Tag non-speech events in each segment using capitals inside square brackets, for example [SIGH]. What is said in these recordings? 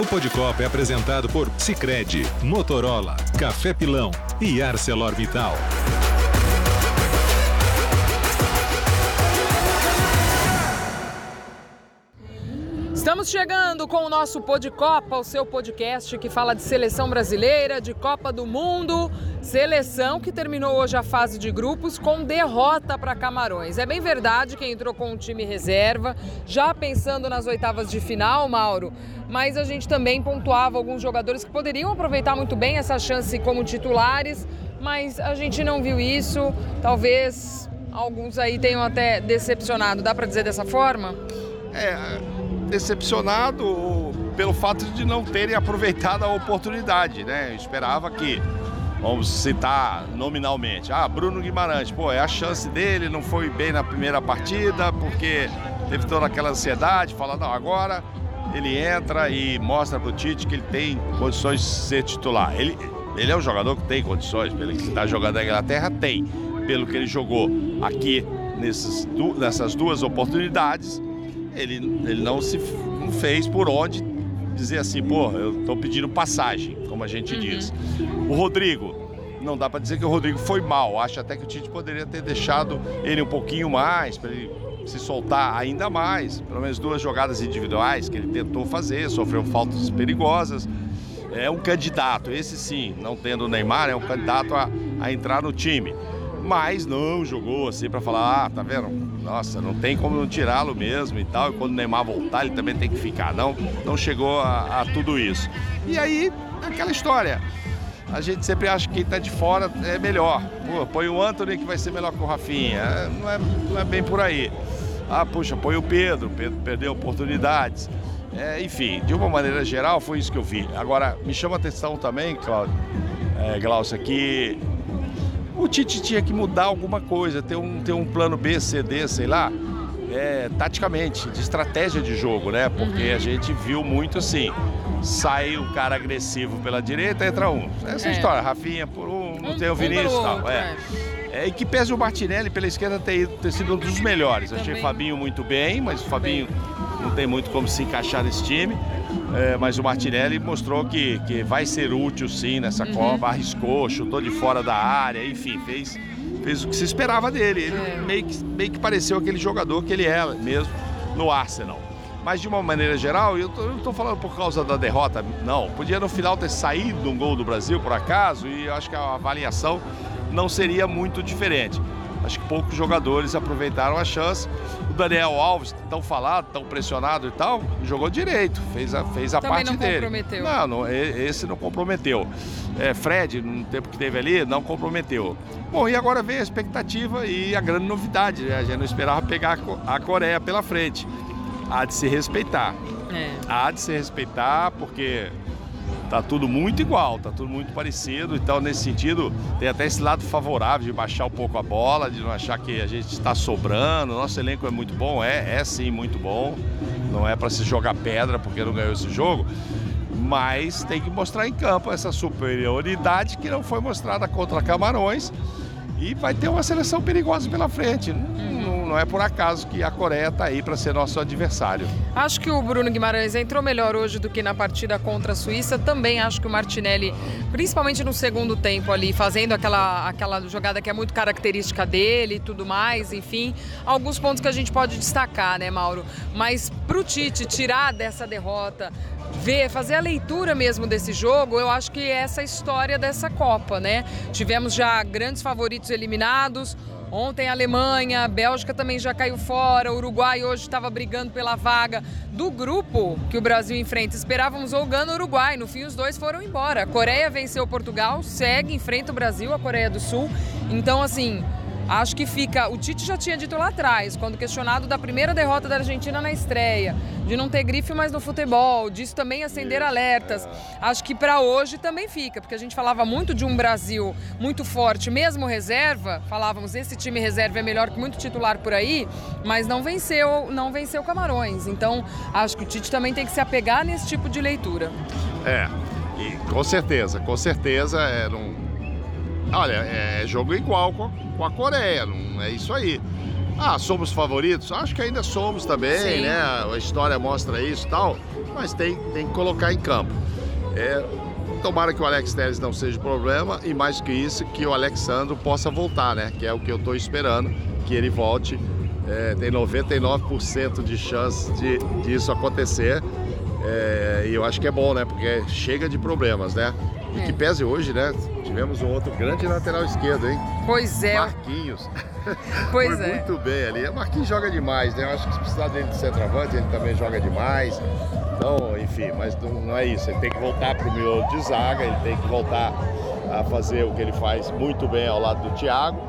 O Podcopa é apresentado por Sicredi, Motorola, Café Pilão e ArcelorMittal. Estamos chegando com o nosso Podcopa, o seu podcast que fala de seleção brasileira, de Copa do Mundo, seleção que terminou hoje a fase de grupos com derrota para Camarões. É bem verdade que entrou com um time reserva, já pensando nas oitavas de final, Mauro, mas a gente também pontuava alguns jogadores que poderiam aproveitar muito bem essa chance como titulares, mas a gente não viu isso. Talvez alguns aí tenham até decepcionado, dá para dizer dessa forma? É, decepcionado pelo fato de não terem aproveitado a oportunidade, né? Eu esperava que, vamos citar nominalmente, ah, Bruno Guimarães, pô, é a chance dele, não foi bem na primeira partida, porque teve toda aquela ansiedade, fala, não, agora ele entra e mostra pro Tite que ele tem condições de ser titular. Ele, ele é um jogador que tem condições, pelo que está jogando na Inglaterra, tem. Pelo que ele jogou aqui nessas duas oportunidades, ele, ele não se não fez por onde dizer assim, pô, eu estou pedindo passagem, como a gente uhum. diz. O Rodrigo, não dá para dizer que o Rodrigo foi mal. Acho até que o Tite poderia ter deixado ele um pouquinho mais, para ele se soltar ainda mais. Pelo menos duas jogadas individuais que ele tentou fazer, sofreu faltas perigosas. É um candidato, esse sim, não tendo o Neymar, é um candidato a, a entrar no time mas não jogou assim para falar, ah, tá vendo? Nossa, não tem como não tirá-lo mesmo e tal. E quando o Neymar voltar, ele também tem que ficar. Não, não chegou a, a tudo isso. E aí, aquela história. A gente sempre acha que quem tá de fora é melhor. Pô, põe o Anthony que vai ser melhor que o Rafinha. É, não é, não é bem por aí. Ah, puxa, põe o Pedro, Pedro perdeu oportunidades. É, enfim, de uma maneira geral, foi isso que eu vi. Agora, me chama a atenção também, Cláudio, é, Glaucia, que o Tite tinha que mudar alguma coisa, ter um, ter um plano B, C, D, sei lá, é, taticamente, de estratégia de jogo, né? Porque uhum. a gente viu muito assim. Sai um cara agressivo pela direita, entra um. Essa é. história, Rafinha por um, não um, tem o Vinícius e tal. É. é. e que pese o Martinelli pela esquerda ter, ter sido um dos melhores. Achei o Fabinho muito bem, mas o Fabinho não tem muito como se encaixar nesse time. É, mas o Martinelli mostrou que, que vai ser útil sim nessa uhum. Copa, arriscou, chutou de fora da área, enfim, fez, fez o que se esperava dele. Ele é. meio, que, meio que pareceu aquele jogador que ele é mesmo no Arsenal. Mas de uma maneira geral, eu tô, não estou falando por causa da derrota, não. Podia no final ter saído um gol do Brasil, por acaso, e eu acho que a avaliação não seria muito diferente. Acho que poucos jogadores aproveitaram a chance. O Daniel Alves, tão falado, tão pressionado e tal, jogou direito, fez a, fez a parte não dele. Comprometeu. Não, não, esse não comprometeu. É, Fred, no tempo que teve ali, não comprometeu. Bom, e agora vem a expectativa e a grande novidade, né? A gente não esperava pegar a Coreia pela frente. Há de se respeitar. É. Há de se respeitar, porque tá tudo muito igual, tá tudo muito parecido. Então, nesse sentido, tem até esse lado favorável de baixar um pouco a bola, de não achar que a gente está sobrando. Nosso elenco é muito bom, é, é sim muito bom. Não é para se jogar pedra porque não ganhou esse jogo. Mas tem que mostrar em campo essa superioridade que não foi mostrada contra Camarões. E vai ter uma seleção perigosa pela frente não é por acaso que a Coreia está aí para ser nosso adversário. Acho que o Bruno Guimarães entrou melhor hoje do que na partida contra a Suíça. Também acho que o Martinelli, principalmente no segundo tempo ali, fazendo aquela, aquela jogada que é muito característica dele e tudo mais, enfim, alguns pontos que a gente pode destacar, né, Mauro? Mas para o Tite tirar dessa derrota, ver, fazer a leitura mesmo desse jogo, eu acho que é essa história dessa Copa, né? Tivemos já grandes favoritos eliminados, Ontem a Alemanha, a Bélgica também já caiu fora, o Uruguai hoje estava brigando pela vaga do grupo que o Brasil enfrenta. Esperávamos ou Gana ou Uruguai, no fim os dois foram embora. A Coreia venceu Portugal, segue, enfrenta o Brasil, a Coreia do Sul. Então, assim, Acho que fica. O Tite já tinha dito lá atrás, quando questionado da primeira derrota da Argentina na estreia, de não ter grife mais no futebol, disso também acender alertas. Acho que para hoje também fica, porque a gente falava muito de um Brasil muito forte, mesmo reserva. Falávamos esse time reserva é melhor que muito titular por aí, mas não venceu, não venceu Camarões. Então acho que o Tite também tem que se apegar nesse tipo de leitura. É, e com certeza, com certeza é um Olha, é jogo igual com a, com a Coreia, não é isso aí. Ah, somos favoritos? Acho que ainda somos também, Sim. né? A história mostra isso e tal, mas tem, tem que colocar em campo. É, tomara que o Alex Telles não seja problema e mais que isso, que o Alexandro possa voltar, né? Que é o que eu estou esperando, que ele volte. É, tem 99% de chance de disso acontecer. É, e eu acho que é bom, né? Porque chega de problemas, né? E É. que pese hoje, né? Tivemos um outro grande lateral esquerdo, hein? Pois é, Marquinhos. [LAUGHS] pois Foi é. muito bem ali. O Marquinhos joga demais, né? Eu acho que se precisar dele de centroavante, ele também joga demais. Então, enfim, mas não, não é isso. Ele tem que voltar para o miolo de zaga, ele tem que voltar a fazer o que ele faz muito bem ao lado do Thiago.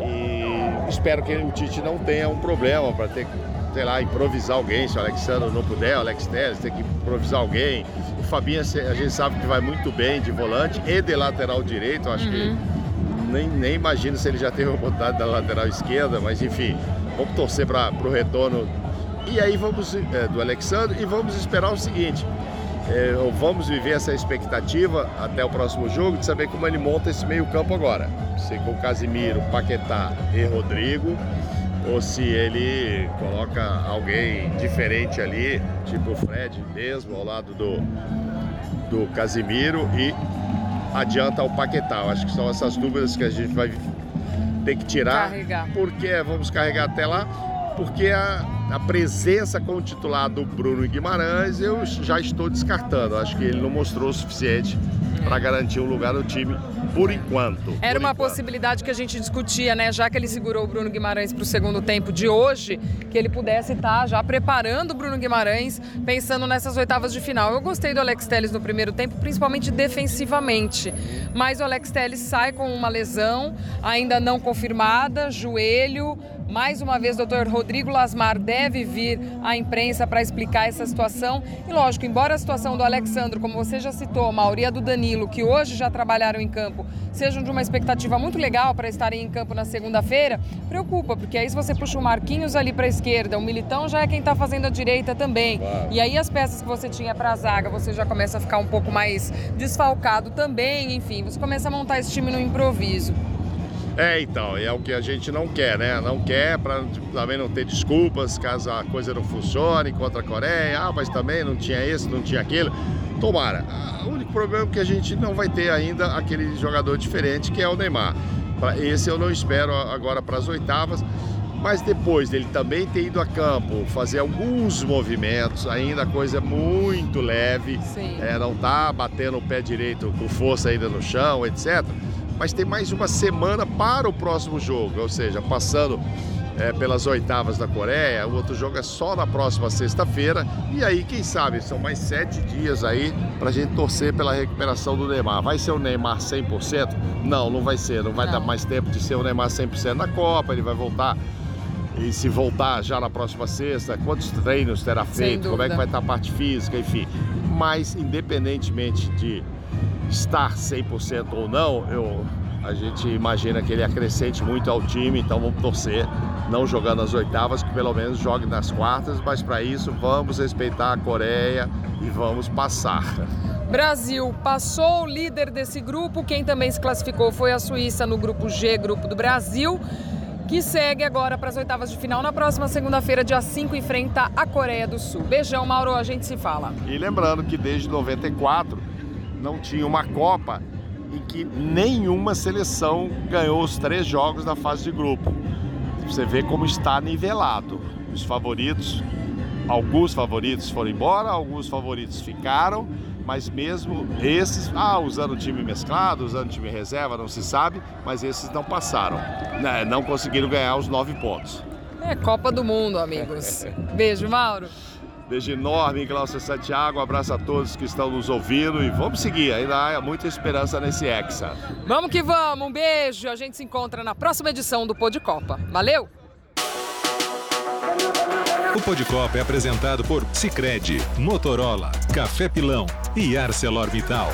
E espero que o Tite não tenha um problema para ter que, sei lá, improvisar alguém. Se o Alexandre não puder, o Alex Telles tem que improvisar alguém. O Fabinho, a gente sabe que vai muito bem de volante e de lateral direito. Acho que nem, nem imagino se ele já teve a oportunidade da lateral esquerda, mas enfim, vamos torcer para o retorno. E aí vamos é, do Alexandre e vamos esperar o seguinte. é, vamos viver essa expectativa até o próximo jogo de saber como ele monta esse meio-campo agora. Se com Casimiro, Paquetá e Rodrigo, ou se ele coloca alguém diferente ali, tipo o Fred mesmo, ao lado do, do Casimiro e adianta o Paquetá. Eu acho que são essas dúvidas que a gente vai ter que tirar. Carregar. Porque vamos carregar até lá, porque a, a presença com o titular do Bruno Guimarães eu já estou descartando. Acho que ele não mostrou o suficiente para garantir um lugar no time por enquanto. Era por uma enquanto. possibilidade que a gente discutia, né? Já que ele segurou o Bruno Guimarães para o segundo tempo de hoje, que ele pudesse estar já preparando o Bruno Guimarães, pensando nessas oitavas de final. Eu gostei do Alex Telles no primeiro tempo, principalmente defensivamente. Mas o Alex Telles sai com uma lesão ainda não confirmada, joelho. Mais uma vez, o doutor Rodrigo Lasmar deve vir à imprensa para explicar essa situação. E lógico, embora a situação do Alexandro, como você já citou, a maioria do Danilo, que hoje já trabalharam em campo, sejam de uma expectativa muito legal para estarem em campo na segunda-feira, preocupa, porque aí se você puxa o Marquinhos ali para a esquerda, o Militão já é quem está fazendo a direita também. Claro. E aí as peças que você tinha para a zaga, você já começa a ficar um pouco mais desfalcado também, enfim, você começa a montar esse time no improviso. É, então, é o que a gente não quer, né? Não quer para também não ter desculpas caso a coisa não funcione contra a Coreia. Ah, mas também não tinha isso, não tinha aquilo. Tomara. Ah, O único problema é que a gente não vai ter ainda aquele jogador diferente que é o Neymar. Pra- Esse eu não espero agora para as oitavas. Mas depois dele também ter ido a campo, fazer alguns movimentos, ainda a coisa é muito leve, Sim. é, não tá batendo o pé direito com força ainda no chão, etc. Mas tem mais uma semana para o próximo jogo, ou seja, passando é, pelas oitavas da Coreia, o outro jogo é só na próxima sexta-feira. E aí, quem sabe, são mais sete dias aí para a gente torcer pela recuperação do Neymar. Vai ser o Neymar 100%? Não, não vai ser. Não vai Não. dar mais tempo de ser o Neymar 100% na Copa. Ele vai voltar. E se voltar já na próxima sexta, quantos treinos terá feito? Como é que vai estar a parte física, enfim. Mas, independentemente de estar 100% ou não, eu, a gente imagina que ele acrescente muito ao time, então vamos torcer, não jogando nas oitavas, que pelo menos jogue nas quartas, mas para isso vamos respeitar a Coreia e vamos passar. Brasil passou o líder desse grupo. Quem também se classificou foi a Suíça no grupo G, grupo do Brasil, que segue agora para as oitavas de final. Na próxima segunda-feira, dia 5, enfrenta a Coreia do Sul. Beijão, Mauro, a gente se fala. E lembrando que desde 94 não tinha uma Copa em que nenhuma seleção ganhou os três jogos da fase de grupo. Você vê como está nivelado. Os favoritos, alguns favoritos foram embora, alguns favoritos ficaram, mas mesmo esses, ah, usando time mesclado, usando time reserva, não se sabe, mas esses não passaram. Né, Não conseguiram ganhar os nove pontos. É Copa do Mundo, amigos. [LAUGHS] Beijo, Mauro. Beijo enorme, Glaucio Santiago. Um abraço a todos que estão nos ouvindo e vamos seguir. Ainda há muita esperança nesse Hexa. Vamos que vamos, um beijo. A gente se encontra na próxima edição do Pô de Copa. Valeu! O Pod Copa é apresentado por Sicredi, Motorola, Café Pilão e ArcelorMittal.